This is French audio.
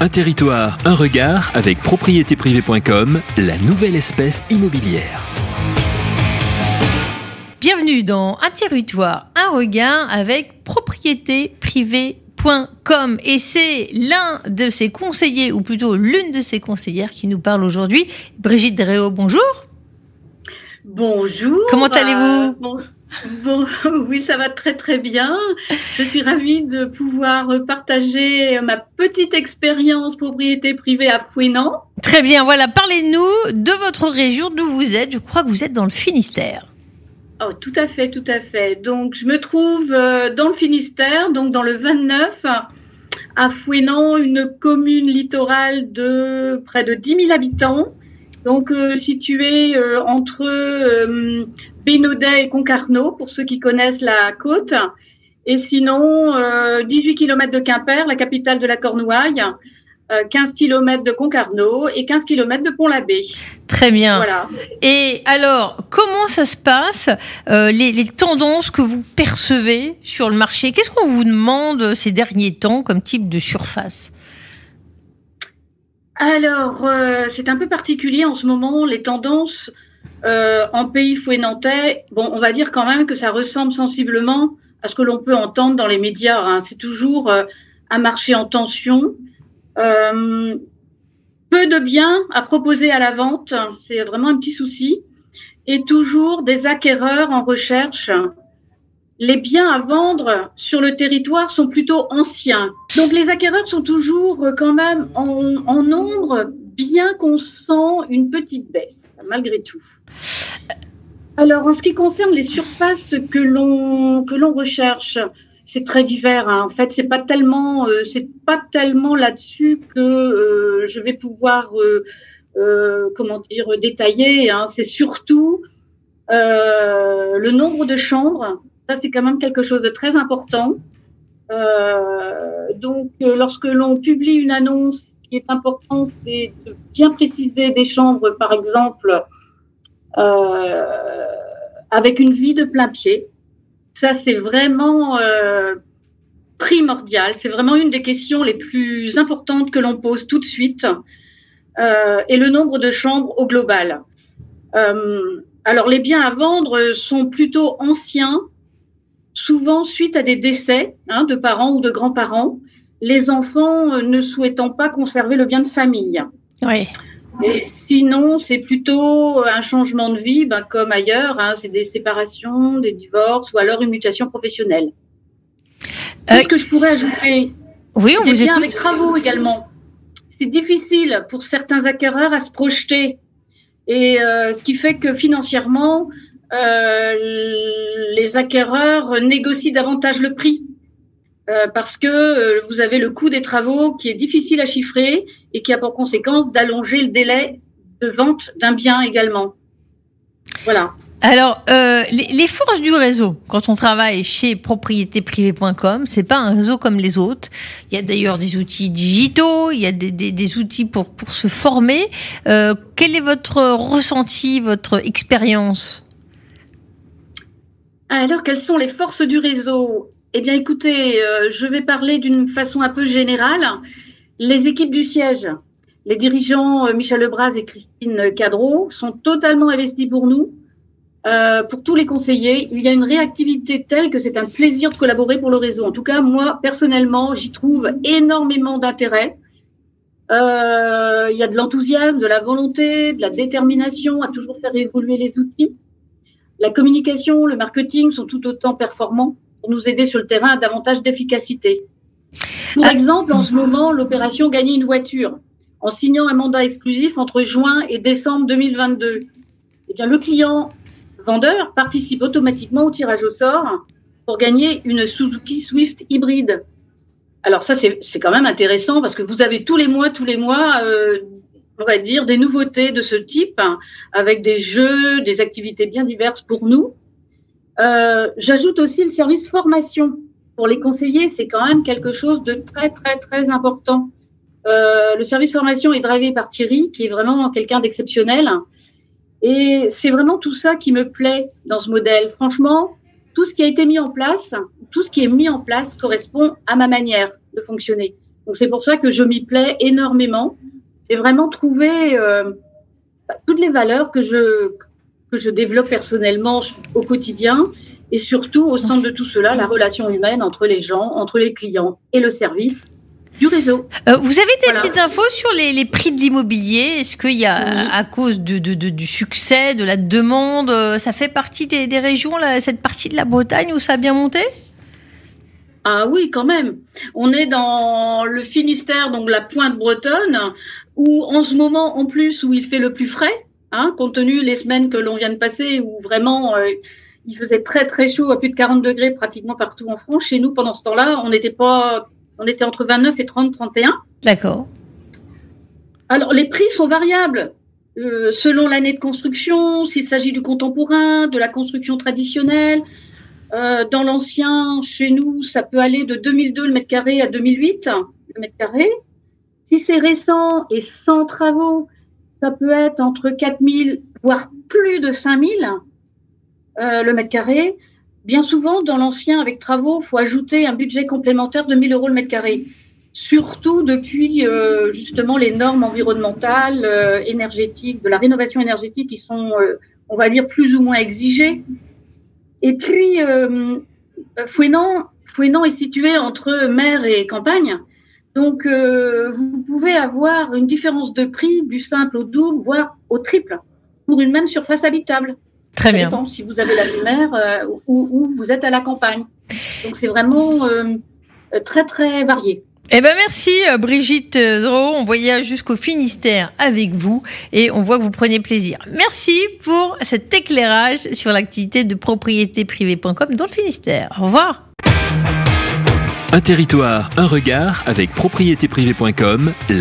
Un territoire, un regard avec propriétéprivée.com, la nouvelle espèce immobilière. Bienvenue dans Un territoire, un regard avec propriétéprivée.com et c'est l'un de ses conseillers ou plutôt l'une de ses conseillères qui nous parle aujourd'hui. Brigitte Dréau, bonjour. Bonjour. Comment allez-vous? Bon, bon, oui, ça va très très bien. Je suis ravie de pouvoir partager ma petite expérience propriété privée à Fouenan. Très bien, voilà, parlez-nous de votre région, d'où vous êtes. Je crois que vous êtes dans le Finistère. Oh, tout à fait, tout à fait. Donc, je me trouve dans le Finistère, donc dans le 29, à Fouenan, une commune littorale de près de 10 000 habitants donc euh, situé euh, entre euh, Bénodet et Concarneau, pour ceux qui connaissent la côte. Et sinon, 18 km de Quimper, la capitale de la Cornouaille, 15 km de Concarneau et 15 km de Pont-l'Abbé. Très bien. Voilà. Et alors, comment ça se passe, les, les, tendances que vous percevez sur le marché? Qu'est-ce qu'on vous demande ces derniers temps comme type de surface? Alors, euh, c'est un peu particulier en ce moment, les tendances euh, en pays fouet-nantais. Bon, on va dire quand même que ça ressemble sensiblement à ce que l'on peut entendre dans les médias. Hein. C'est toujours euh, un marché en tension. peu de biens à proposer à la vente, c'est vraiment un petit souci. Et toujours des acquéreurs en recherche les biens à vendre sur le territoire sont plutôt anciens. Donc les acquéreurs sont toujours euh, quand même en, nombre, bien qu'on sent une petite baisse, malgré tout. Alors en ce qui concerne les surfaces que l'on recherche, c'est très divers. Hein. En fait, c'est pas tellement euh, pas tellement là-dessus que euh, je vais pouvoir comment dire détailler. Hein. C'est surtout le nombre de chambres c'est quand même quelque chose de très important. Euh, donc, euh, lorsque l'on publie une annonce, ce qui est important, c'est de bien préciser des chambres, par exemple, euh, avec une vie de plein pied. Ça, c'est vraiment primordial. C'est vraiment une des questions les plus importantes que l'on pose tout de suite. et le nombre de chambres au global. alors, les biens à vendre sont plutôt anciens souvent suite à des décès hein, de parents ou de grands-parents, les enfants euh, ne souhaitant pas conserver le bien de famille. Oui. Et sinon, c'est plutôt un changement de vie, ben, comme ailleurs, hein, c'est des séparations, des divorces ou alors une mutation professionnelle. Euh, Qu'est-ce que je pourrais ajouter? Oui, on des vous avec travaux également. C'est difficile pour certains acquéreurs à se projeter. Et euh, ce qui fait que financièrement, euh, les acquéreurs négocient davantage le prix. Euh, parce que euh, vous avez le coût des travaux qui est difficile à chiffrer et qui a pour conséquence d'allonger le délai de vente d'un bien également. Voilà. Alors, les, forces du réseau, quand on travaille chez propriétéprivée.com, c'est pas un réseau comme les autres. Il y a d'ailleurs des outils digitaux, il y a des, des outils pour, pour se former. quel est votre ressenti, votre expérience? Alors, quelles sont les forces du réseau? Eh bien, écoutez, euh, je vais parler d'une façon un peu générale. Les équipes du siège, les dirigeants euh, Michel Lebras et Christine Cadreau sont totalement investis pour nous, euh, pour tous les conseillers. Il y a une réactivité telle que c'est un plaisir de collaborer pour le réseau. En tout cas, moi, personnellement, j'y trouve énormément d'intérêt. il y a de l'enthousiasme, de la volonté, de la détermination à toujours faire évoluer les outils. La communication, le marketing sont tout autant performants pour nous aider sur le terrain à davantage d'efficacité. Pour ah. exemple, en ce moment, l'opération Gagner une voiture, en signant un mandat exclusif entre juin et décembre 2022, eh bien, le client vendeur participe automatiquement au tirage au sort pour gagner une Suzuki Swift hybride. Alors ça, c'est quand même intéressant parce que vous avez tous les mois, tous les mois, euh, on va dire, des nouveautés de ce type, hein, avec des jeux, des activités bien diverses pour nous. Euh, j'ajoute aussi le service formation. Pour les conseillers, c'est quand même quelque chose de très, très, très important. Euh, le service formation est drivé par Thierry, qui est vraiment quelqu'un d'exceptionnel. Et c'est vraiment tout ça qui me plaît dans ce modèle. Franchement, tout ce qui a été mis en place, tout ce qui est mis en place correspond à ma manière de fonctionner. Donc c'est pour ça que je m'y plais énormément. J'ai vraiment trouvé euh, toutes les valeurs que je, que je développe personnellement au quotidien et surtout au centre de tout cela, la relation humaine entre les gens, entre les clients et le service du réseau. Euh, vous avez des petites infos sur les, les prix de l'immobilier? Est-ce qu'il y a, à cause de, de, de, du succès, de la demande, euh, ça fait partie des, des régions, là, cette partie de la Bretagne où ça a bien monté? Ah oui, quand même. On est dans le Finistère, donc la pointe bretonne, où en ce moment, en plus, où il fait le plus frais, hein, compte tenu les semaines que l'on vient de passer, où vraiment euh, il faisait très très chaud, à plus de 40 degrés pratiquement partout en France. Chez nous, pendant ce temps-là, on n'était pas, on était entre 29 et 30, 31. D'accord. Alors les prix sont variables. Euh, selon l'année de construction, s'il s'agit du contemporain, de la construction traditionnelle, euh, dans l'ancien, chez nous, ça peut aller de 2002 le mètre carré à 2008 le mètre carré. Si c'est récent et sans travaux, ça peut être entre 4000 voire plus de 5000 euh, le mètre carré. Bien souvent, dans l'ancien, avec travaux, faut ajouter un budget complémentaire de 1000 euros le mètre carré. Surtout depuis euh, justement les normes environnementales, euh, énergétiques, de la rénovation énergétique qui sont, euh, on va dire, plus ou moins exigées. Et puis, Fouenan, Fouenan est situé entre mer et campagne. Donc, euh, vous pouvez avoir une différence de prix du simple au double, voire au triple, pour une même surface habitable. Très Ça bien. dépend si vous avez la mer euh, ou, ou vous êtes à la campagne. Donc, c'est vraiment euh, très, très varié. Eh ben merci euh, Brigitte Drault. On voyage jusqu'au Finistère avec vous et on voit que vous prenez plaisir. Merci pour cet éclairage sur l'activité de propriétéprivée.com dans le Finistère. Au revoir. Un territoire, un regard avec propriétéprivée.com,